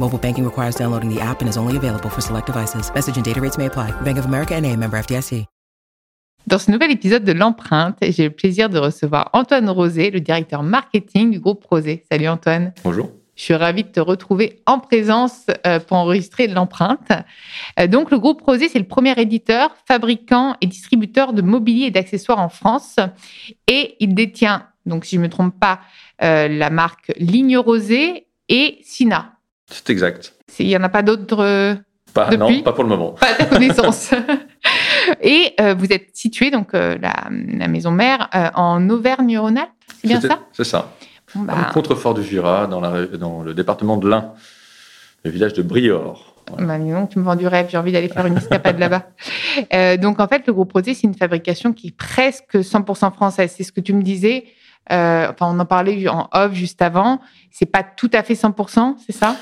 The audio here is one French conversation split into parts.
Mobile banking requires downloading the app and is only available for select devices. Message and data rates may apply. Bank of America and a member FDIC. Dans ce nouvel épisode de l'empreinte, j'ai le plaisir de recevoir Antoine Rosé, le directeur marketing du groupe Rosé. Salut Antoine. Bonjour. Je suis ravie de te retrouver en présence euh, pour enregistrer l'empreinte. Euh, donc, le groupe Rosé, c'est le premier éditeur, fabricant et distributeur de mobilier et d'accessoires en France. Et il détient, donc si je ne me trompe pas, euh, la marque Ligne Rosé et Sina. C'est exact. Il n'y en a pas d'autres Pas, Depuis? non, pas pour le moment. pas à ta connaissance. et euh, vous êtes situé, donc euh, la, la maison mère, euh, en Auvergne-Rhône-Alpes, c'est bien ça? C'est ça. Bon, bah, le Contrefort du Jura, dans, la, ré- dans le département de l'Ain, le village de Briord. Voilà. bah, dis donc, tu me vends du rêve, j'ai envie d'aller faire une escapade là-bas. Euh, donc en fait, le groupe Rosé, c'est une fabrication qui est presque 100% française. C'est ce que tu me disais. Euh, enfin, on en parlait en off juste avant. C'est pas tout à fait 100%, c'est ça?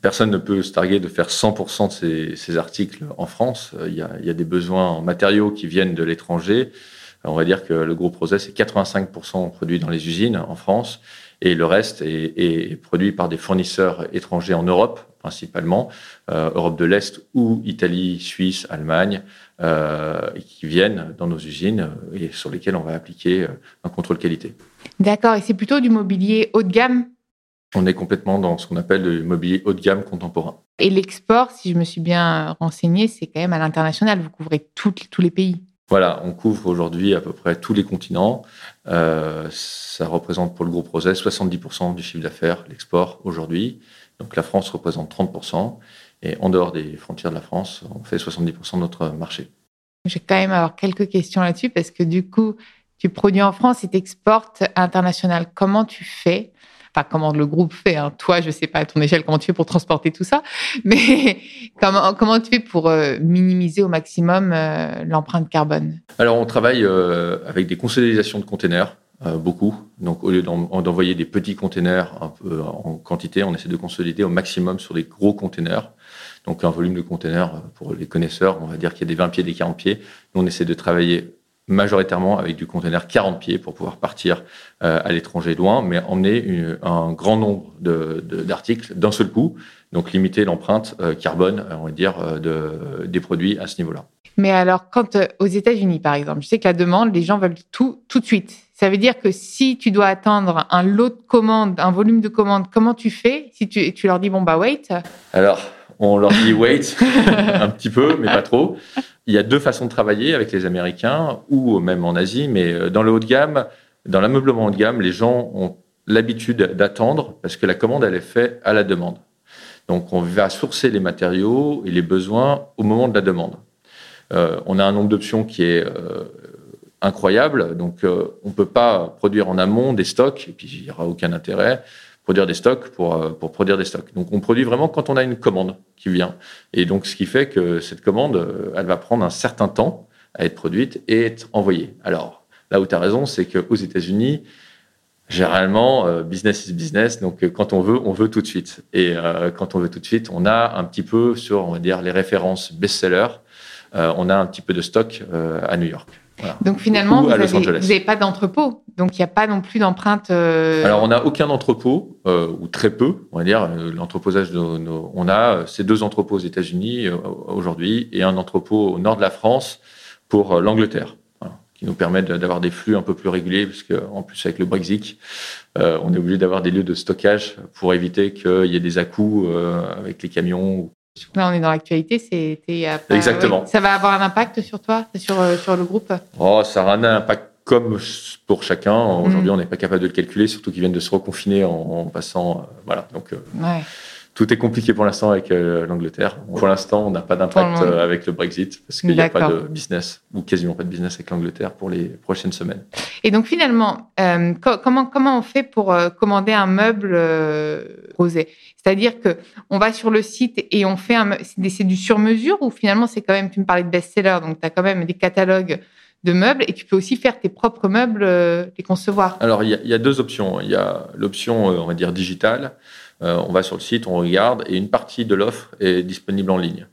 Personne ne peut se targuer de faire 100% de ces, ces articles en France. Euh, Il y, a, il y a des besoins en matériaux qui viennent de l'étranger. Euh, On va dire que le groupe Rosé, c'est 85% produit dans les usines en France et le reste est, est produit par des fournisseurs étrangers en Europe, principalement, euh, Europe de l'Est ou Italie, Suisse, Allemagne, euh, qui viennent dans nos usines euh, et sur lesquels on va appliquer un contrôle qualité. D'accord. Et c'est plutôt du mobilier haut de gamme? On est complètement dans ce qu'on appelle le mobilier haut de gamme contemporain. Et l'export, si je me suis bien renseignée, c'est quand même à l'international. Vous couvrez tous les pays. Voilà, on couvre aujourd'hui à peu près tous les continents. Euh, ça représente pour le groupe Rosé 70% du chiffre d'affaires, l'export aujourd'hui. Donc la France représente 30%. Et en dehors des frontières de la France, on fait 70% de notre marché. Je vais quand même avoir quelques questions là-dessus parce que du coup, tu produis en France et t'exportes à l'international. Comment tu fais Comment le groupe fait hein. Toi, je sais pas à ton échelle comment tu fais pour transporter tout ça, mais comment comment tu fais pour euh, minimiser au maximum euh, l'empreinte carbone? Alors, on travaille euh, avec des consolidations de containers, beaucoup. Donc, au lieu d'en- d'envoyer des petits containers en quantité, on essaie de consolider au maximum sur des gros containers. Donc, un volume de containers, pour les connaisseurs, on va dire qu'il y a des 20 pieds, des 40 pieds. On essaie de travailler majoritairement avec du container 40 pieds pour pouvoir partir euh, à l'étranger loin, mais emmener une- un grand nombre de- de- d'articles d'un seul coup. Donc, limiter l'empreinte euh, carbone, euh, on va dire, de, des produits à ce niveau-là. Mais alors, quand euh, aux États-Unis, par exemple, je sais que la demande, les gens veulent tout tout de suite. Ça veut dire que si tu dois attendre un lot de commandes, un volume de commandes, comment tu fais Si tu, tu leur dis bon bah wait, Alors, on leur dit wait un petit peu, mais pas trop. Il y a deux façons de travailler avec les Américains ou même en Asie, mais euh, dans le haut de gamme, dans l'ameublement haut de gamme, les gens ont l'habitude d'attendre parce que la commande, elle est faite à la demande. Donc, on va sourcer les matériaux et les besoins au moment de la demande. Euh, on a un nombre d'options qui est euh, incroyable, donc on ne peut pas produire en amont des stocks, et puis il n'y aura aucun intérêt produire des stocks pour, euh, pour produire des stocks. Donc on produit vraiment quand on a une commande qui vient. Et donc ce qui fait que cette commande, euh, elle va prendre un certain temps à être produite et être envoyée. Alors là où tu as raison, c'est qu'aux États-Unis, généralement, euh, business is business. Donc quand on veut, on veut tout de suite. Et euh, quand on veut tout de suite, on a un petit peu sur, on va dire, les références best-sellers, euh, on a un petit peu de stock euh, à New York. Voilà. donc finalement, Ou vous n'avez pas d'entrepôt. Donc il n'y a pas non plus d'empreinte. euh, Alors, on n'a aucun entrepôt, euh, ou très peu, on va dire. L'entreposage, de nos- on a euh, ces deux entrepôts aux États-Unis euh, aujourd'hui et un entrepôt au nord de la France pour euh, l'Angleterre, voilà, qui nous permet d'avoir des flux un peu plus réguliers, puisque en plus avec le Brexit, euh, on est obligé d'avoir des lieux de stockage pour éviter qu'il y ait des à-coups euh, avec les camions Là, on est dans l'actualité. C'était Exactement. Ça va avoir un impact sur toi, sur, euh, sur le groupe oh, Ça aura un impact comme pour chacun. Aujourd'hui, mm. on n'est pas capable de le calculer, surtout qu'ils viennent de se reconfiner en, passant. voilà. Donc, ouais tout est compliqué pour l'instant avec euh, l'Angleterre. Pour l'instant, on n'a pas d'impact euh, avec le Brexit parce qu'il n'y a pas de business ou quasiment pas de business avec l'Angleterre pour les prochaines semaines. Et donc finalement, euh, comment comment on fait pour commander un meuble rosé? C'est-à-dire que on va sur le site et on fait un c'est du sur mesure ou finalement c'est quand même tu me parlais de best-seller donc tu as quand même des catalogues de meubles et tu peux aussi faire tes propres meubles, les concevoir? Alors il y, y, a deux options. Il y a l'option on va dire digitale on va sur le site, on regarde, et une partie de l'offre est disponible en ligne.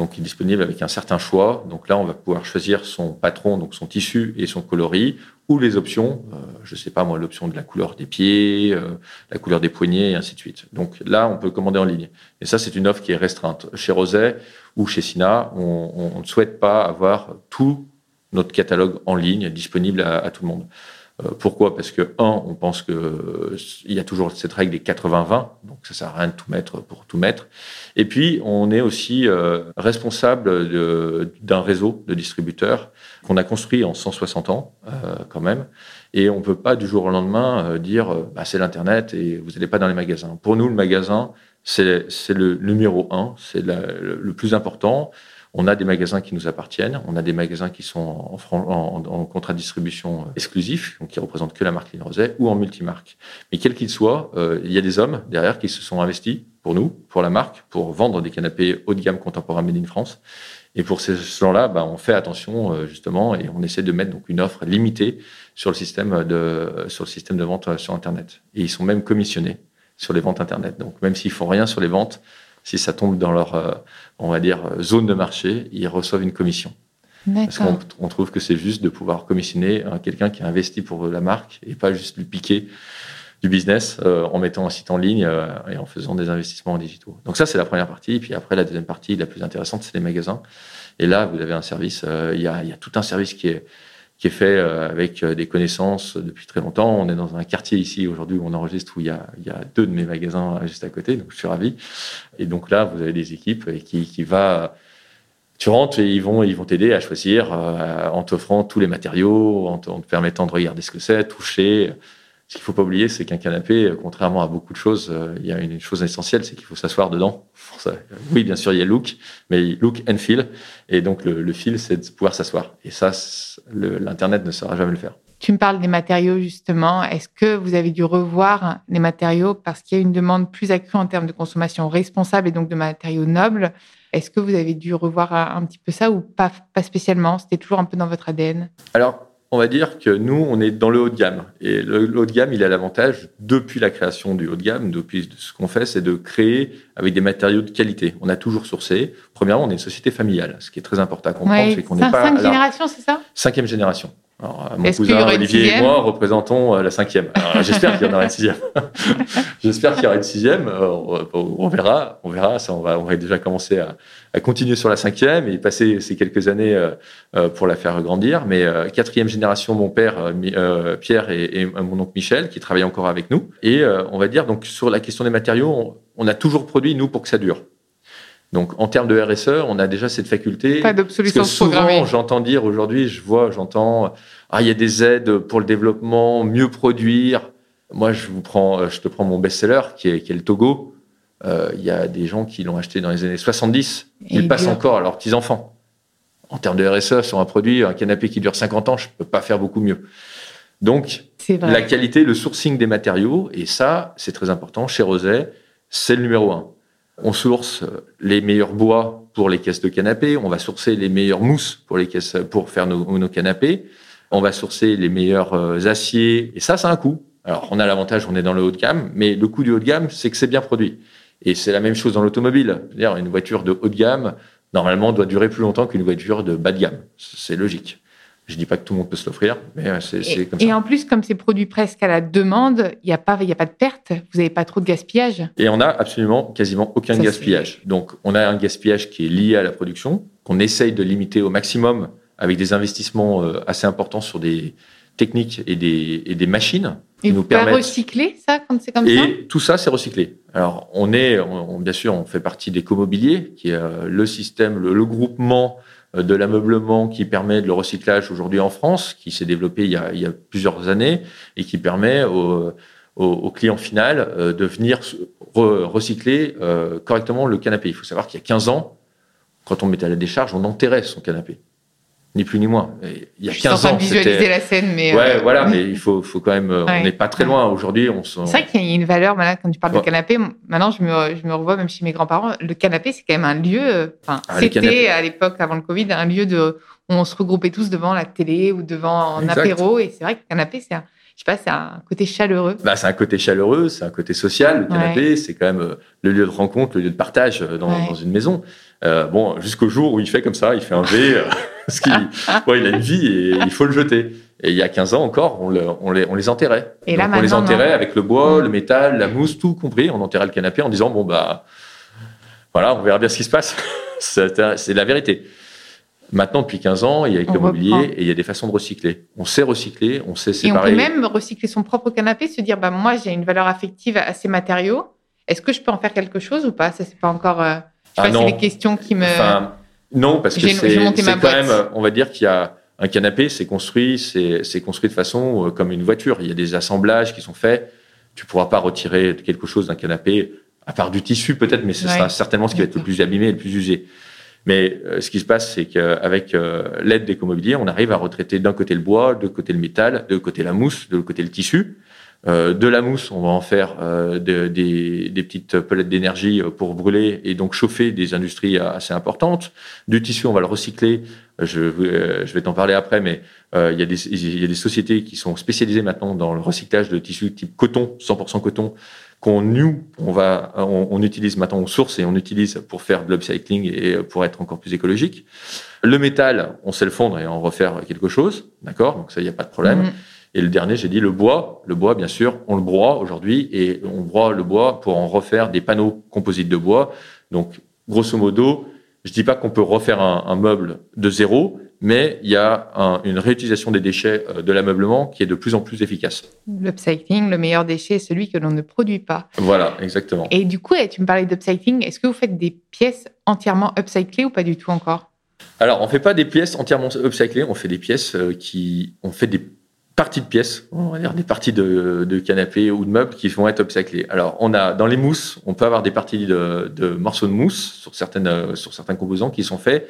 Donc, il est disponible avec un certain choix. Donc là, on va pouvoir choisir son patron, donc son tissu et son coloris, ou les options, euh, je ne sais pas moi, l'option de la couleur des pieds, euh, la couleur des poignets, et ainsi de suite. Donc là, on peut commander en ligne. Et ça, c'est une offre qui est restreinte. Chez Roset ou chez Sina, on, ne souhaite pas avoir tout notre catalogue en ligne disponible à tout le monde. Euh, pourquoi? Parce que, un, on pense qu'il euh, y a toujours cette règle des 80-20, donc ça sert à rien de tout mettre pour tout mettre. Et puis, on est aussi euh, responsable d'un réseau de distributeurs qu'on a construit en 160 ans, quand même. Et on ne peut pas du jour au lendemain dire bah, c'est l'Internet et vous n'allez pas dans les magasins. Pour nous, le magasin, c'est le numéro un, c'est le plus important. On a des magasins qui nous appartiennent, on a des magasins qui sont en, contrat de distribution euh, exclusif, donc qui représentent que la marque Ligne Roset, ou en multimarque. Mais quel qu'il soit, euh, il y a des hommes derrière qui se sont investis pour nous, pour la marque, pour vendre des canapés haut de gamme contemporains Made in France. Et pour ces gens-là, bah, on fait attention euh, justement et on essaie de mettre donc une offre limitée sur le système de sur le système de vente sur Internet. Et ils sont même commissionnés sur les ventes Internet. Donc même s'ils font rien sur les ventes, si ça tombe dans leur, euh, on va dire, zone de marché, ils reçoivent une commission. Parce qu'on trouve que c'est juste de pouvoir commissionner quelqu'un qui a investi pour la marque et pas juste lui piquer du business euh, en mettant un site en ligne euh, et en faisant des investissements en digitaux. Donc ça, c'est la première partie. Et puis après, la deuxième partie, la plus intéressante, c'est les magasins. Et là, vous avez un service, il y, a, y, a, tout un service qui est, qui est fait euh, avec euh, des connaissances depuis très longtemps. On est dans un quartier ici aujourd'hui où on enregistre où il y a, deux de mes magasins juste à côté, donc je suis ravi. Et donc là, vous avez des équipes qui, qui va tu rentres et ils vont ils vont t'aider à choisir euh, en t'offrant tous les matériaux, en te, permettant de regarder ce que c'est, toucher. Ce qu'il faut pas oublier, c'est qu'un canapé, contrairement à beaucoup de choses, il y a une chose essentielle, c'est qu'il faut s'asseoir dedans. Oui, bien sûr, il y a look, mais look and feel. Et donc, le, le feel, c'est de pouvoir s'asseoir. Et ça, l'Internet ne saura jamais le faire. Tu me parles des matériaux, justement. Est-ce que vous avez dû revoir les matériaux parce qu'il y a une demande plus accrue en termes de consommation responsable et donc de matériaux nobles? Est-ce que vous avez dû revoir un petit peu ça ou pas, pas spécialement? C'était toujours un peu dans votre ADN Alors, on va dire que nous, on est dans le haut de gamme. Et le, haut de gamme, il a l'avantage, depuis la création du haut de gamme, depuis ce qu'on fait, c'est de créer avec des matériaux de qualité. On a toujours sourcé. Premièrement, on est une société familiale. Ce qui est très important à comprendre, c'est qu'on n'est pas... Cinq générations, c'est ça? Cinquième génération. Alors, mon cousin Olivier et moi représentons euh, la cinquième. J'espère qu'il y en aura une sixième. J'espère qu'il y aura une sixième. Euh, on verra, on verra. Ça, on va, on va déjà commencer à, à continuer sur la cinquième et passer ces quelques années euh, pour la faire grandir. Mais quatrième génération, mon père Pierre et, et, mon oncle Michel qui travaillent encore avec nous. Et on va dire donc sur la question des matériaux, on, on a toujours produit nous pour que ça dure. Donc, en termes de RSE, on a déjà cette faculté. Pas d'obsolescence Souvent, j'entends dire aujourd'hui, je vois, j'entends, ah, il y a des aides pour le développement, mieux produire. Moi, je vous prends, je te prends mon best-seller, qui est, qui est le Togo. Euh, il y a des gens qui l'ont acheté dans les années 70. Ils passent encore à leurs petits-enfants. En termes de RSE, sur un produit, un canapé qui dure 50 ans, je peux pas faire beaucoup mieux. Donc, la qualité, le sourcing des matériaux, et ça, c'est très important. Chez Roset, c'est le numéro un. On source les meilleurs bois pour les caisses de canapés. On va sourcer les meilleures mousses pour les caisses, pour faire nos, canapés. On va sourcer les meilleurs euh, aciers. Et ça, c'est un coût. Alors, on a l'avantage, on est dans le haut de gamme, mais le coût du haut de gamme, c'est que c'est bien produit. Et c'est la même chose dans l'automobile. Une voiture de haut de gamme, normalement, doit durer plus longtemps qu'une voiture de bas de gamme. C'est logique. Je dis pas que tout le monde peut se l'offrir, mais euh, c'est comme ça. Et en plus, comme c'est produit presque à la demande, il n'y a, pas, a pas de perte, vous n'avez pas trop de gaspillage. Et on a absolument quasiment aucun gaspillage. Donc, on a un gaspillage qui est lié à la production, qu'on essaye de limiter au maximum avec des investissements euh, assez importants sur des techniques et des, et des machines qui et nous permettent. recycler ça quand c'est comme et ça? Et tout ça, c'est recyclé. Alors, on est, on, bien sûr, on fait partie d'Ecomobilier, qui est euh, le système, le, le groupement de l'ameublement qui permet de le recyclage aujourd'hui en France, qui s'est développé il y, a, plusieurs années et qui permet aux clients final euh, de venir re, recycler euh, correctement le canapé. Il faut savoir qu'il y a 15 ans, quand on mettait à la décharge, on enterrait son canapé ni plus ni moins. Il y a je 15 ans, visualiser la scène, mais ouais, euh... voilà, mais il faut, faut quand même. Ouais. On n'est pas très loin aujourd'hui. On C'est vrai qu'il y a une valeur. Maintenant, quand tu parles ouais. de canapé, maintenant je me, je me revois même chez mes grands-parents. Le canapé, c'est quand même un lieu. Enfin, ah, c'était à l'époque avant le Covid un lieu de où on se regroupait tous devant la télé ou devant un exact. apéro. Et c'est vrai que le canapé, c'est un, je sais pas, c'est un côté chaleureux. Bah, c'est un côté chaleureux, c'est un côté social. Le canapé, ouais. c'est quand même le lieu de rencontre, le lieu de partage dans, ouais. dans une maison. Euh, bon, jusqu'au jour où il fait comme ça, il fait un V, euh, parce qu'il il a une vie et il faut le jeter. Et il y a 15 ans encore, on, le, on, les, on les enterrait. Et là, Donc, on les enterrait non. avec le bois, mmh. le métal, la mousse, tout compris. On enterrait le canapé en disant bon bah voilà, on verra bien ce qui se passe. c'est la vérité. Maintenant, depuis 15 ans, il y a avec le mobilier et il y a des façons de recycler. On sait recycler, on sait séparer. Et on peut même recycler son propre canapé, se dire bah moi j'ai une valeur affective à ces matériaux. Est-ce que je peux en faire quelque chose ou pas? Ça c'est pas encore. Euh... Je ah c'est les questions qui me. Enfin, non, parce que c'est quand même, on va dire qu'il y a un canapé, c'est construit, c'est construit de façon euh, comme une voiture. Il y a des assemblages qui sont faits. Tu pourras pas retirer quelque chose d'un canapé, à part du tissu peut-être, mais ce ouais. sera certainement ce qui va être le plus abîmé et le plus usé. Mais euh, ce qui se passe, c'est qu'avec euh, l'aide d'écomobilier, on arrive à retraiter d'un côté le bois, de côté le métal, de côté la mousse, de côté le tissu. Euh, de la mousse, on va en faire euh, de, des, des, petites palettes d'énergie pour brûler et donc chauffer des industries assez importantes. Du tissu, on va le recycler. Je, euh, je vais t'en parler après, mais il y, des, il y a des sociétés qui sont spécialisées maintenant dans le recyclage de tissus type coton, 100% coton, qu'on nous, on va, on, on, utilise maintenant, on source et on utilise pour faire de l'upcycling et pour être encore plus écologique. Le métal, on sait le fondre et en refaire quelque chose, d'accord? Donc ça, il n'y a pas de problème. Mmh. Et le dernier, j'ai dit le bois. Le bois, bien sûr, on le broie aujourd'hui et on broie le bois pour en refaire des panneaux composites de bois. Donc, grosso modo, je dis pas qu'on peut refaire un, un, meuble de zéro, mais il y a un, une réutilisation des déchets de l'ameublement qui est de plus en plus efficace. L'upcycling, le meilleur déchet est celui que l'on ne produit pas. Voilà, exactement. Et du coup, tu me parlais d'upcycling. Est-ce que vous faites des pièces entièrement upcyclées ou pas du tout encore? Alors, on fait pas des pièces entièrement upcyclées. On fait des pièces qui, on fait des parties de pièces, on va dire des parties de, de canapés ou de meubles qui vont être upcyclés. Alors, on a dans les mousses, on peut avoir des parties de, de morceaux de mousse sur certaines sur certains composants qui sont faits.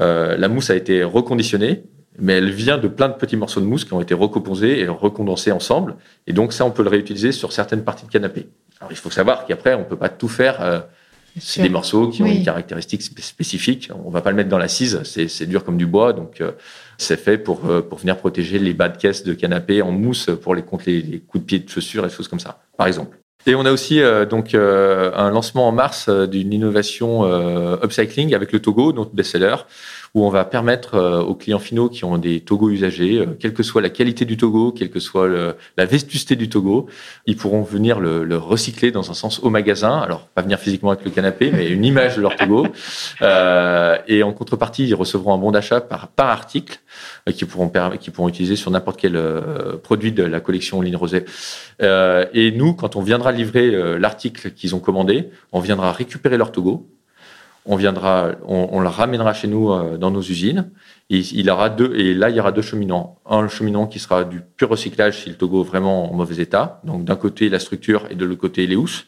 Euh, la mousse a été reconditionnée, mais elle vient de plein de petits morceaux de mousse qui ont été recomposés et recondensés ensemble. Et donc ça, on peut le réutiliser sur certaines parties de canapé. Alors, il faut savoir qu'après, on peut pas tout faire. Euh, c'est des morceaux qui ont une caractéristique spécifique. On va pas le mettre dans l'assise, c'est dur comme du bois, donc euh, c'est fait pour, euh, pour venir protéger les bas de caisse de canapé en mousse pour les contre les, les, coups de pied de chaussures et des choses comme ça, par exemple. Et on a aussi euh, donc euh, un lancement en mars euh, d'une innovation upcycling avec le Togo, notre best-seller, où on va permettre aux clients finaux qui ont des Togo usagés, quelle que soit la qualité du Togo, quelle que soit le, la vestusté du Togo, ils pourront venir le, le, recycler dans un sens au magasin. Alors pas venir physiquement avec le canapé, mais une image de leur Togo. et en contrepartie, ils recevront un bon d'achat par, par article qui pourront qui pourront utiliser sur n'importe quel produit de la collection Ligne Rosée. et nous, quand on viendra livrer euh, l'article qu'ils ont commandé, on viendra récupérer leur Togo, on viendra, on, on le ramènera chez nous euh, dans nos usines. Et il aura deux, et là il y aura deux cheminants. Un cheminant qui sera du pur recyclage si le Togo est vraiment en mauvais état. Donc d'un côté la structure et de l'autre côté les housses.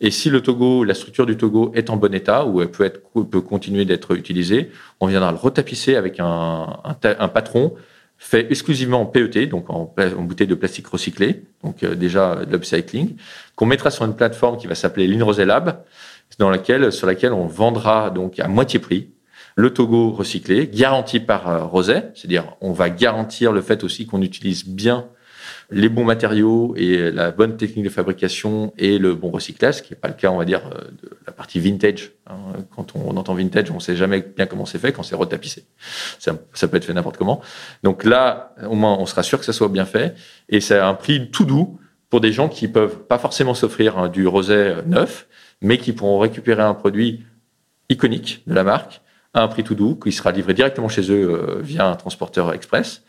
Et si le Togo, la structure du Togo est en bon état ou elle peut être peut continuer d'être utilisée, on viendra le retapisser avec un, un, un patron fait exclusivement en PET, donc en, bouteille de plastique recyclé, donc euh, déjà de l'upcycling, qu'on mettra sur une plateforme qui va s'appeler Linrosé Lab, dans laquelle, sur laquelle on vendra donc à moitié prix le Togo recyclé, garanti par euh, Roset, c'est-à-dire on va garantir le fait aussi qu'on utilise bien les bons matériaux et la bonne technique de fabrication et le bon recyclage, ce qui n'est pas le cas, on va dire, de la partie vintage. Hein. Quand on entend vintage, on ne sait jamais bien comment c'est fait quand c'est retapissé. Ça, peut être fait n'importe comment. Donc là, au moins, on sera sûr que ça soit bien fait. Et c'est un prix tout doux pour des gens qui peuvent pas forcément s'offrir hein, du rosé neuf, mais qui pourront récupérer un produit iconique de la marque à un prix tout doux, qui sera livré directement chez eux via un transporteur express.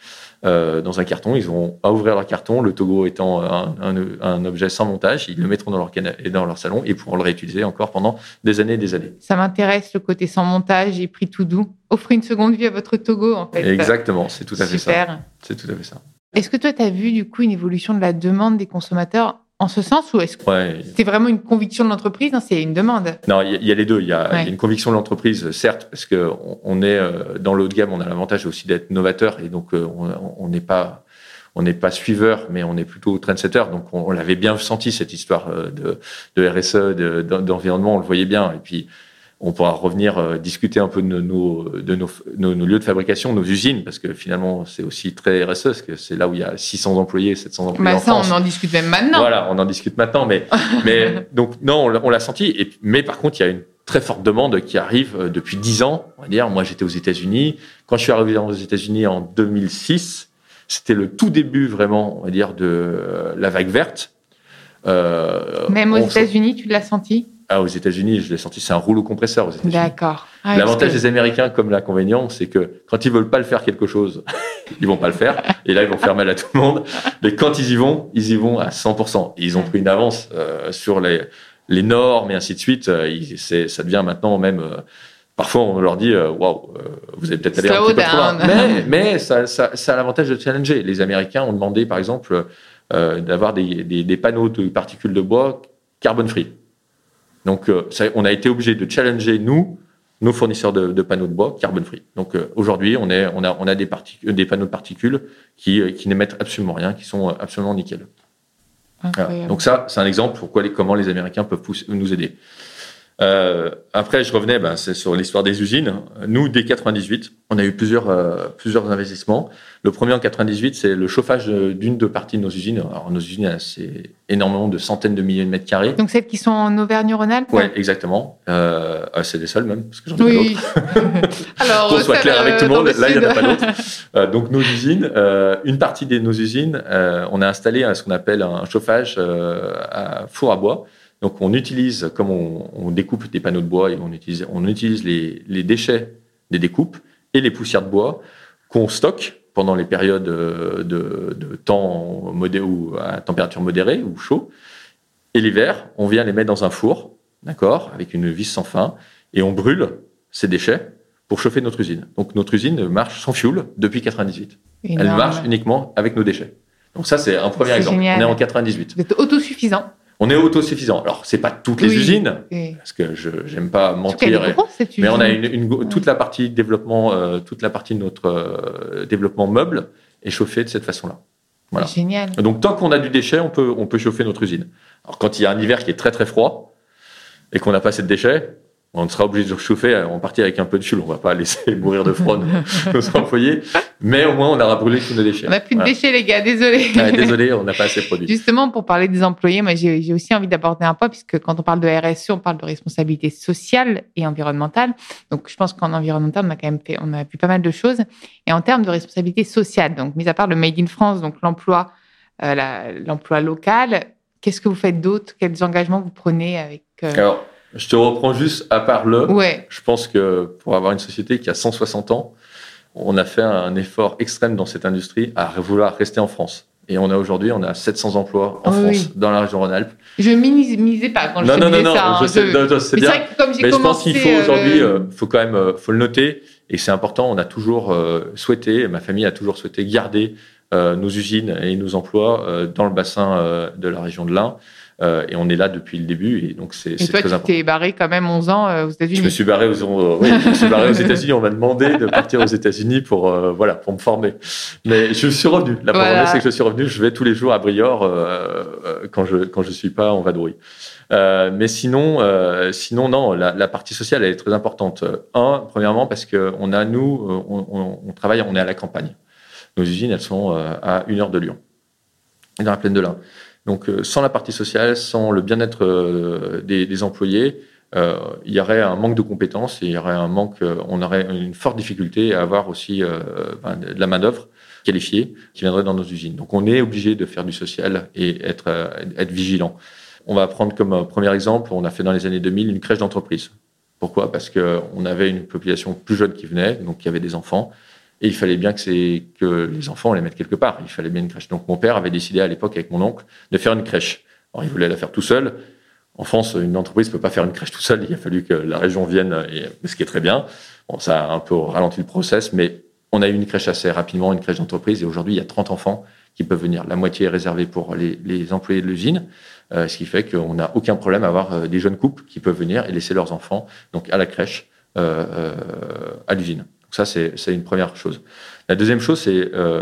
Euh, dans un carton. Ils vont à ouvrir leur carton, le Togo étant un, un, objet sans montage. Ils le mettront dans leur, et dans leur salon et pourront le réutiliser encore pendant des années et des années. Ça m'intéresse, le côté sans montage et prix tout doux. Offrez une seconde vie à votre Togo, en fait. Exactement, c'est tout à fait ça. C'est tout à fait ça. Est-ce que toi, tu as vu du coup une évolution de la demande des consommateurs en ce sens ou est-ce que c'est vraiment une conviction de l'entreprise C'est une demande Non, il y, a les deux. Il y, a une conviction de l'entreprise, certes, parce qu'on on est euh, dans le haut de gamme, on a l'avantage aussi d'être novateur et donc euh, on n'est pas on n'est pas suiveur, mais on est plutôt trendsetter. Donc on, l'avait bien senti cette histoire euh, de, de RSE, d'environnement, on le voyait bien. Et puis on pourra revenir euh, discuter un peu de, nos, de nos, nos, lieux de fabrication, nos usines, parce que finalement, c'est aussi très RSE, parce que c'est là où il y a 600 employés, 700 employés bah, en ça, on en discute même maintenant. Voilà, on en discute maintenant, mais, mais donc non, on l'a senti. Et, mais par contre, il y a une très forte demande qui arrive euh, depuis 10 ans. On va dire, moi, j'étais aux États-Unis. Quand je suis arrivé aux États-Unis en 2006, c'était le tout début vraiment, on va dire, de euh, la vague verte. Euh, Même aux États-Unis, tu l'as senti? Ah, aux États-Unis, je l'ai senti, c'est un rouleau compresseur aux États-Unis. D'accord. Ah, L'avantage des Américains, comme l'inconvénient, c'est que quand ils veulent pas le faire quelque chose, ils vont pas le faire. Et là, ils vont faire mal à tout le monde. Mais quand ils y vont, ils y vont à 100%. ils ont pris une avance euh, sur les, les normes et ainsi de suite. Euh, ça devient maintenant même. Euh, parfois, on leur dit waouh, vous avez peut-être allé un petit peu trop loin. Mais, mais ça, ça, ça, a l'avantage de challenger. Les Américains ont demandé, par exemple, d'avoir des, des, des panneaux de particules de bois carbone free. Donc, euh, on a été obligé de challenger, nous, nos fournisseurs de, panneaux de bois carbon free. Donc, euh, aujourd'hui, on, on, a, on a des, des panneaux de particules qui, euh, qui n'émettent absolument rien, qui sont absolument nickel. Donc, ça, c'est un exemple pour quoi, comment les Américains peuvent nous aider. Euh, après, je revenais, ben, c'est sur l'histoire des usines. Nous, dès 98, on a eu plusieurs, euh, plusieurs investissements. Le premier en 98, c'est le chauffage d'une de parties de nos usines. Alors, nos usines, c'est énormément de centaines de milliers de mètres carrés. Donc, celles qui sont en Auvergne-Rhône-Alpes Oui, exactement. Euh, ah, c'est les seules même, parce que j'en ai oui. d'autres. Alors, Pour soit clair avec tout le monde, là, il n'y en a pas d'autres. Euh, donc, nos usines, une partie de nos usines, on a installé ce qu'on appelle un chauffage à four à bois. Donc on utilise, comme on, découpe des panneaux de bois, et on utilise, on utilise les, déchets des découpes et les poussières de bois qu'on stocke pendant les périodes de, temps modé ou à température modérée ou chaud. Et l'hiver, on vient les mettre dans un four, d'accord, avec une vis sans fin, et on brûle ces déchets pour chauffer notre usine. Donc notre usine marche sans fioul depuis 98. Elle marche uniquement avec nos déchets. Donc ça, c'est un premier exemple. On est en 98. Vous êtes autosuffisant. On est autosuffisant. Alors, c'est pas toutes les usines, parce que je n'aime pas mentir. mais on a une, toute la partie développement, euh, toute la partie de notre euh, développement meuble est chauffée de cette façon-là. Voilà. Génial. Donc, tant qu'on a du déchet, on peut, on peut chauffer notre usine. Alors, quand il y a un hiver qui est très très froid et qu'on n'a pas assez de déchets, on sera obligé de chauffer en partie avec un peu de chule. On va pas laisser mourir de froid nos employés, mais au moins on aura brûlé tous nos déchets. On n'a plus de déchets, les gars, désolé. désolé, on n'a pas assez de produits. Justement, pour parler des employés, moi j'ai aussi envie d'apporter un point, puisque quand on parle de RSE, on parle de responsabilité sociale et environnementale. Donc je pense qu'en environnemental, on a quand même fait, on a vu pas mal de choses. Et en termes de responsabilité sociale, donc mis à part le Made in France, donc l'emploi, euh, l'emploi local, qu'est-ce que vous faites d'autre? Quels engagements vous prenez avec euh, je te reprends juste à part le. Je pense que pour avoir une société qui a 160 ans, on a fait un effort extrême dans cette industrie à vouloir rester en France. Et on a aujourd'hui, on a 700 emplois en France, dans la région Rhône-Alpes. Je minimisais pas quand non, je non, non, non, ça. Je sais, c'est bien. mais je pense qu'il faut euh, aujourd'hui, euh, faut quand même, euh, faut le noter. Et c'est important. On a toujours souhaité, ma famille a toujours souhaité garder nos usines et nos emplois dans le bassin de la région de l'Ain. Euh, et on est là depuis le début. Et donc, c'est très important. tu t'es barré quand même 11 ans euh, aux États-Unis. Je me suis barré aux, euh, oui, je me suis barré aux États-Unis. On m'a demandé de partir aux États-Unis pour, voilà, pour me former. Mais je suis revenu. La première c'est que je suis revenu. Je vais tous les jours à Briord quand je quand je suis pas en vadrouille. mais sinon, sinon non, la, la, partie sociale elle est très importante. Un, premièrement parce que on a nous, on, on, travaille, on est à la campagne. Nos usines, elles sont à une heure de Lyon, dans la plaine de l'Ain. Donc, euh, sans la partie sociale, sans le bien-être euh, des, employés, euh, il y aurait un manque de compétences et il y aurait un manque, on aurait une forte difficulté à avoir aussi ben, de la main-d'œuvre qualifiée qui viendrait dans nos usines. Donc, on est obligé de faire du social et être, être vigilant. On va prendre comme premier exemple, on a fait dans les années 2000 une crèche d'entreprise Pourquoi? Parce qu'on avait une population plus jeune qui venait, donc y avait des enfants, et il fallait bien que, que les enfants, on les mette quelque part. Il fallait bien une crèche. Donc mon père avait décidé à l'époque avec mon oncle de faire une crèche. Alors il voulait la faire tout seul. En France, une entreprise ne peut pas faire une crèche tout seul. Il a fallu que la région vienne, et, ce qui est très bien. Bon, ça a un peu ralenti le process, mais on a eu une crèche assez rapidement, une crèche d'entreprise, et aujourd'hui, il y a 30 enfants qui peuvent venir. La moitié est réservée pour les, les employés de l'usine, euh, ce qui fait qu'on n'a aucun problème à avoir euh, des jeunes couples qui peuvent venir et laisser leurs enfants donc à la crèche, euh, euh à l'usine. Ça, c'est une première chose. La deuxième chose, c'est euh,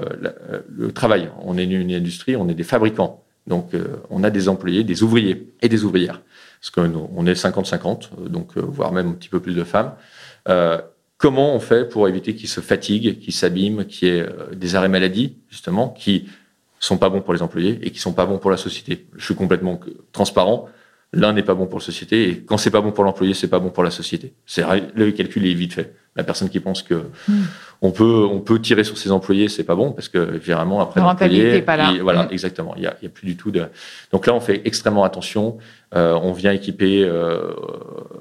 le travail. On est une industrie, on est des fabricants. Donc, on a des employés, des ouvriers et des ouvrières. Parce qu'on est 50-50, donc voire même un petit peu plus de femmes. comment on fait pour éviter qu'ils se fatiguent, qu'ils s'abîment, qu'il y ait des arrêts maladie, justement, qui sont pas bons pour les employés et qui sont pas bons pour la société? Je suis complètement transparent. L'un n'est pas bon pour la société et quand c'est pas bon pour l'employé, c'est pas bon pour la société. C'est le calcul est vite fait. La personne qui pense que hmm. on peut on peut tirer sur ses employés, c'est pas bon parce que vraiment après l'employé, pas là. voilà, hmm. exactement. Il y a, il y a plus du tout de. Donc là, on fait extrêmement attention. Euh, on vient équiper, euh,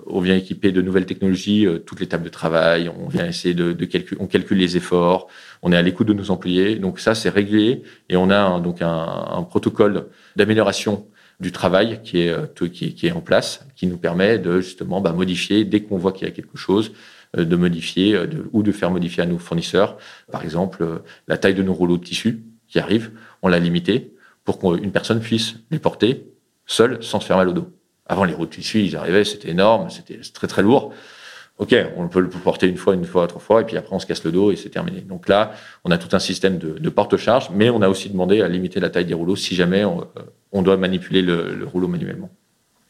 on vient équiper de nouvelles technologies euh, toutes les tables de travail. On vient essayer de, de calculer, on calcule les efforts. On est à l'écoute de nos employés. Donc ça, c'est réglé et on a un, donc un, un protocole d'amélioration du travail qui est, euh, qui, qui, est en place, qui nous permet de justement bah, modifier dès qu'on voit qu'il y a quelque chose, euh, de modifier euh, de, ou de faire modifier à nos fournisseurs. Par exemple, la taille de nos rouleaux de tissu qui arrivent, on l'a limité pour qu'une personne puisse les porter seule sans se faire mal au dos. Avant, les rouleaux de tissu, ils arrivaient, c'était énorme, c'était très très lourd. OK, on peut le porter une fois, une fois, trois fois, et puis après on se casse le dos et c'est terminé. Donc là, on a tout un système de, de porte-charge, mais on a aussi demandé à limiter la taille des rouleaux si jamais on, on doit manipuler le, le rouleau manuellement.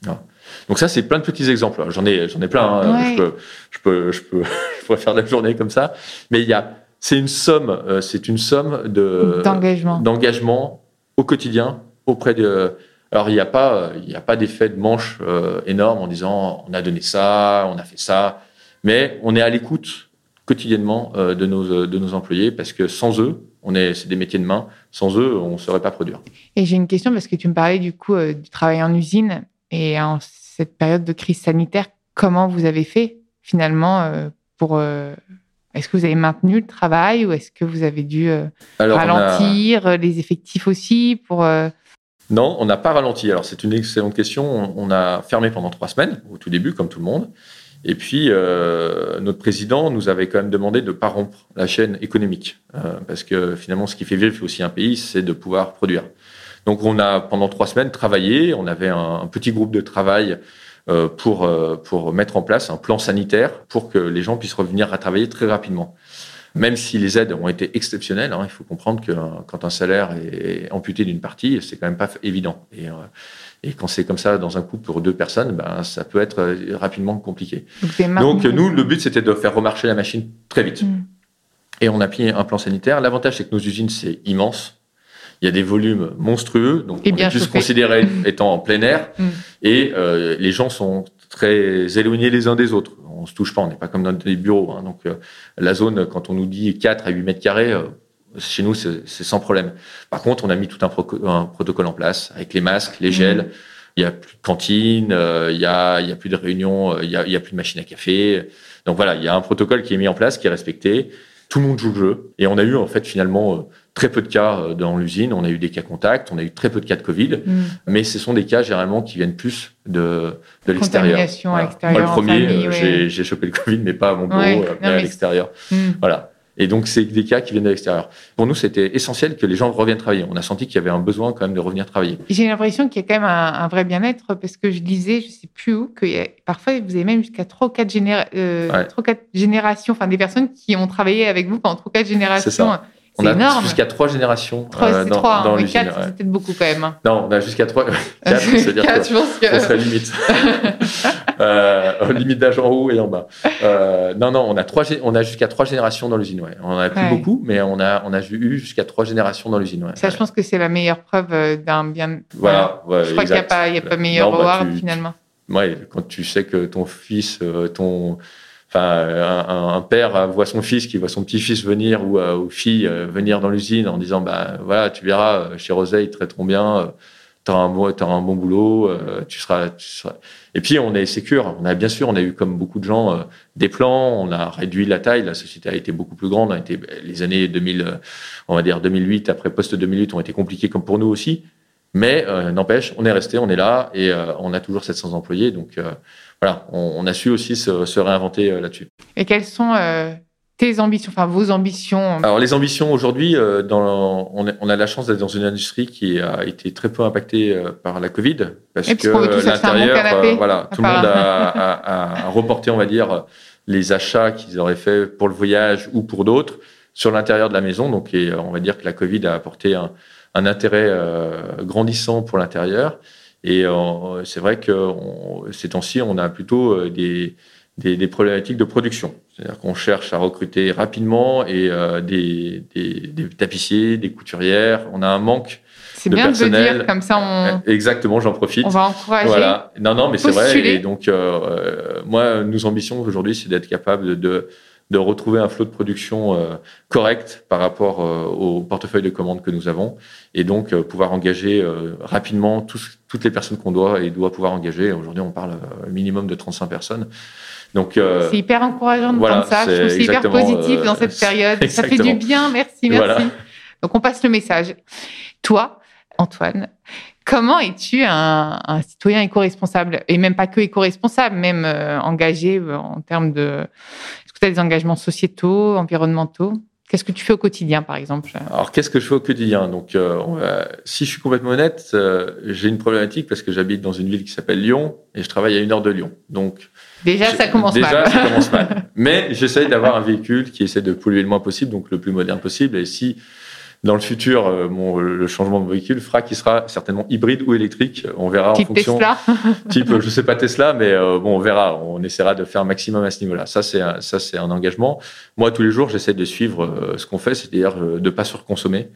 Voilà. Donc ça, c'est plein de petits exemples. J'en ai, j'en ai plein. Hein. Je, peux, je peux, je peux, je pourrais faire la journée comme ça. Mais il y a, c'est une somme, euh, c'est une somme de d'engagement, d'engagement au quotidien auprès de. Alors il n'y a pas, il n'y a pas d'effet de manche euh, énorme en disant on a donné ça, on a fait ça, mais on est à l'écoute quotidiennement euh, de nos de nos employés parce que sans eux, on est, c'est des métiers de main. Sans eux, on ne saurait pas produire. Et j'ai une question parce que tu me parlais du coup euh, du travail en usine et en cette période de crise sanitaire, comment vous avez fait finalement euh, pour euh, est-ce que vous avez maintenu le travail ou est-ce que vous avez dû ralentir les effectifs aussi pour Non, on n'a pas ralenti. Alors c'est une excellente question. On a fermé pendant trois semaines au tout début, comme tout le monde. Et puis, euh, notre président nous avait quand même demandé de ne pas rompre la chaîne économique, euh, parce que finalement, ce qui fait vivre aussi un pays, c'est de pouvoir produire. Donc, on a pendant trois semaines travaillé. On avait un, petit groupe de travail euh, pour euh, pour mettre en place un plan sanitaire pour que les gens puissent revenir à travailler très rapidement. Même si les aides ont été exceptionnelles, hein, il faut comprendre que quand un salaire est amputé d'une partie, c'est quand même pas évident. Et, euh, et quand c'est comme ça dans un couple pour deux personnes, ben, ça peut être euh, rapidement compliqué. Donc, nous, le but, c'était de faire remarcher la machine très vite. Mm. Et on a pris un plan sanitaire. L'avantage, c'est que nos usines, c'est immense. Il y a des volumes monstrueux, donc et on est plus considéré étant en plein air. Mm. Et euh, les gens sont très éloignés les uns des autres. On se touche pas, on n'est pas comme dans des bureaux. Hein. Donc euh, la zone, quand on nous dit 4 à 8 mètres carrés, euh, chez nous, c'est sans problème. Par contre, on a mis tout un, un, protocole en place avec les masques, les gels. Mmh. Il y a plus de cantine, euh, il y a, il y a plus de réunions, il y a, il y a plus de machines à café. Donc voilà, il y a un protocole qui est mis en place, qui est respecté. Tout le monde joue le jeu. Et on a eu en fait finalement euh, très peu de cas dans l'usine. On a eu des cas contacts, on a eu très peu de cas de Covid, mmh. mais ce sont des cas généralement qui viennent plus de, de l'extérieur. Voilà. Moi, le premier, oui. j'ai chopé le Covid, mais pas à mon bureau, ouais, mais à l'extérieur. Mmh. Voilà. Et donc, c'est des cas qui viennent de l'extérieur. Pour nous, c'était essentiel que les gens reviennent travailler. On a senti qu'il y avait un besoin quand même de revenir travailler. J'ai l'impression qu'il y a quand même un, un vrai bien-être parce que je disais, je sais plus où, que parfois, vous avez même jusqu'à trois ou quatre, généra euh, ouais. quatre générations, enfin des personnes qui ont travaillé avec vous pendant trois ou quatre générations. C'est ça. On a jusqu'à trois générations trois, euh, dans, trois, dans l'usine. Quatre, ouais. c'est peut-être beaucoup quand même. Hein. Non, on a jusqu'à trois. quatre, c'est-à-dire qu'on que... serait limite. euh, limite d'âge en haut et en bas. Euh, non, non, on a trois, on a jusqu'à trois générations dans l'usine. Ouais. On en a plus ouais. beaucoup, mais on a, on a eu jusqu'à trois générations dans l'usine. Ouais. Ça, je pense que c'est la meilleure preuve euh, d'un bien. Voilà. je crois qu'il n'y a pas, il y a pas meilleur non, bah, tu, finalement. Ouais, quand tu sais que ton fils, ton Enfin, un, un, père voit son fils qui voit son petit-fils venir ou, euh, ou fille euh, venir dans l'usine en disant bah voilà tu verras chez Rosé ils traiteront bien tu auras, un bon boulot, tu, seras, Et puis, on est sécure. On a, bien sûr, on a eu, comme beaucoup de gens, des plans. On a réduit la taille. La société a été beaucoup plus grande. A été, les années 2000, on va dire 2008, après post-2008, ont été compliquées comme pour nous aussi. Mais n'empêche, on est resté, on est là et on a toujours 700 employés. Donc, voilà, on, a su aussi se, réinventer euh, là-dessus. Et quelles sont euh, tes ambitions, enfin vos ambitions Alors les ambitions aujourd'hui, euh, on, on, a la chance d'être dans une industrie qui a été très peu impactée par la Covid parce que l'intérieur, voilà, tout le monde a, reporté, on va dire, les achats qu'ils auraient fait pour le voyage ou pour d'autres sur l'intérieur de la maison. Donc, on va dire que la Covid a apporté un, un intérêt grandissant pour l'intérieur. Et euh, c'est vrai que ces temps-ci, on a plutôt euh, des, des, des problématiques de production. C'est-à-dire qu'on cherche à recruter rapidement et euh, des, des, tapissiers, des couturières. On a un manque c'est bien de le dire, comme ça on. Exactement, j'en profite. On va encourager. Voilà. Non, non, mais c'est vrai. Et donc, euh, moi, nos ambitions aujourd'hui, c'est d'être capable de, de retrouver un flot de production euh, correct par rapport euh, au portefeuille de commandes que nous avons et donc euh, pouvoir engager rapidement toutes les personnes qu'on doit et doit pouvoir engager. Aujourd'hui, on parle minimum de 35 personnes. Donc, c'est hyper encourageant de voilà, ça. Je trouve c'est hyper positif dans cette période. Ça fait du bien. Merci, merci. Donc, on passe le message. Toi, Antoine, comment es-tu un, un citoyen éco-responsable? Et même pas que éco-responsable, même engagé en termes de tu as des engagements sociétaux, environnementaux? Qu'est-ce que tu fais au quotidien, par exemple? Alors, qu'est-ce que je fais au quotidien? Donc, euh, si je suis complètement honnête, euh, j'ai une problématique parce que j'habite dans une ville qui s'appelle Lyon et je travaille à une heure de Lyon. Donc, déjà, ça commence mal. Déjà, ça commence mal. Mais j'essaye d'avoir un véhicule qui essaie de polluer le moins possible, donc le plus moderne possible. Et si dans le futur, euh, le changement de véhicule fera qu'il sera certainement hybride ou électrique. On verra type en fonction. Tesla. type, je sais pas Tesla, mais euh, bon, on verra. On essaiera de faire un maximum à ce niveau-là. Ça, c'est ça, c'est un engagement. Moi, tous les jours, j'essaie de suivre euh, ce qu'on fait, c'est-à-dire de pas surconsommer.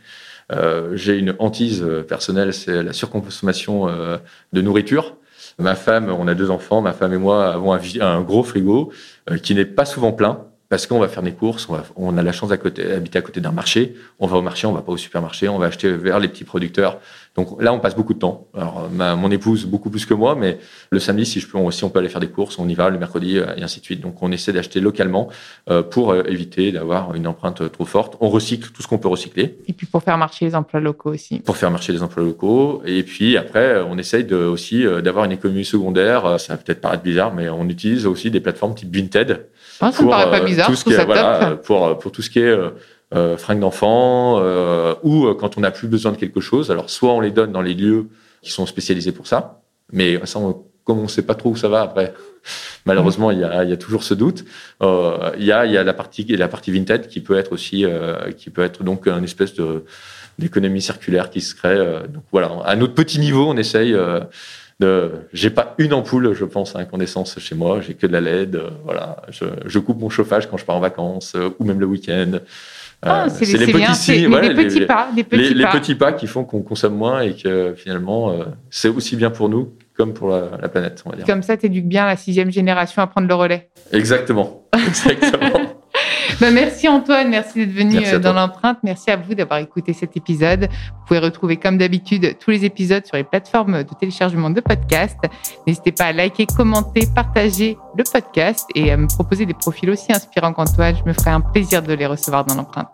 J'ai une hantise personnelle, c'est la surconsommation de nourriture. Ma femme, on a deux enfants. Ma femme et moi avons un, un gros frigo qui n'est pas souvent plein parce qu'on va faire des courses, on, a la chance d'habiter à côté d'un marché, on va au marché, on va pas au supermarché, on va acheter vers les petits producteurs. Donc là, on passe beaucoup de temps. Alors, mon épouse, beaucoup plus que moi, mais le samedi, si, je peux, si on peut aller faire des courses, on y va, le mercredi, euh, et ainsi de suite. Donc, on essaie d'acheter localement euh, pour euh, éviter d'avoir une empreinte trop forte. On recycle tout ce qu'on peut recycler. Et puis, pour faire marcher les emplois locaux aussi. Pour faire marcher les emplois locaux. Et puis, après, on essaye de, aussi d'avoir une économie secondaire. Ça va peut-être paraître bizarre, mais on utilise aussi des plateformes type Vinted. Ah, ça me paraît pas bizarre. Tout ce qui est, voilà, pour, pour tout ce qui est euh, fringues d'enfants, euh, ou euh, quand on n'a plus besoin de quelque chose. Alors, soit on les donne dans les lieux qui sont spécialisés pour ça, mais ça, comme on ne sait pas trop où ça va après, malheureusement, il y a, y a, toujours ce doute. Euh, il y a, y a la partie, la partie vintage qui peut être aussi, euh, qui peut être donc une espèce de d'économie circulaire qui se crée. donc voilà, à notre petit niveau, on essaye. De, j'ai pas une ampoule, je pense, à incandescence chez moi. J'ai que de la LED. voilà, je, je, coupe mon chauffage quand je pars en vacances ou même le week-end. Ah, euh, c'est les, petits, les, petits pas, les, petits pas. qui font qu'on consomme moins et que finalement, euh, c'est aussi bien pour nous comme pour la, planète, on va dire. Comme ça, tu éduques bien la sixième génération à prendre le relais. Exactement. Exactement. Ben, merci Antoine, merci d'être venu euh, dans l'empreinte. Merci à vous d'avoir écouté cet épisode. Vous pouvez retrouver comme d'habitude tous les épisodes sur les plateformes de téléchargement de podcasts. N'hésitez pas à liker, commenter, partager le podcast et à me proposer des profils aussi inspirants qu'Antoine. Je me ferai un plaisir de les recevoir dans l'empreinte.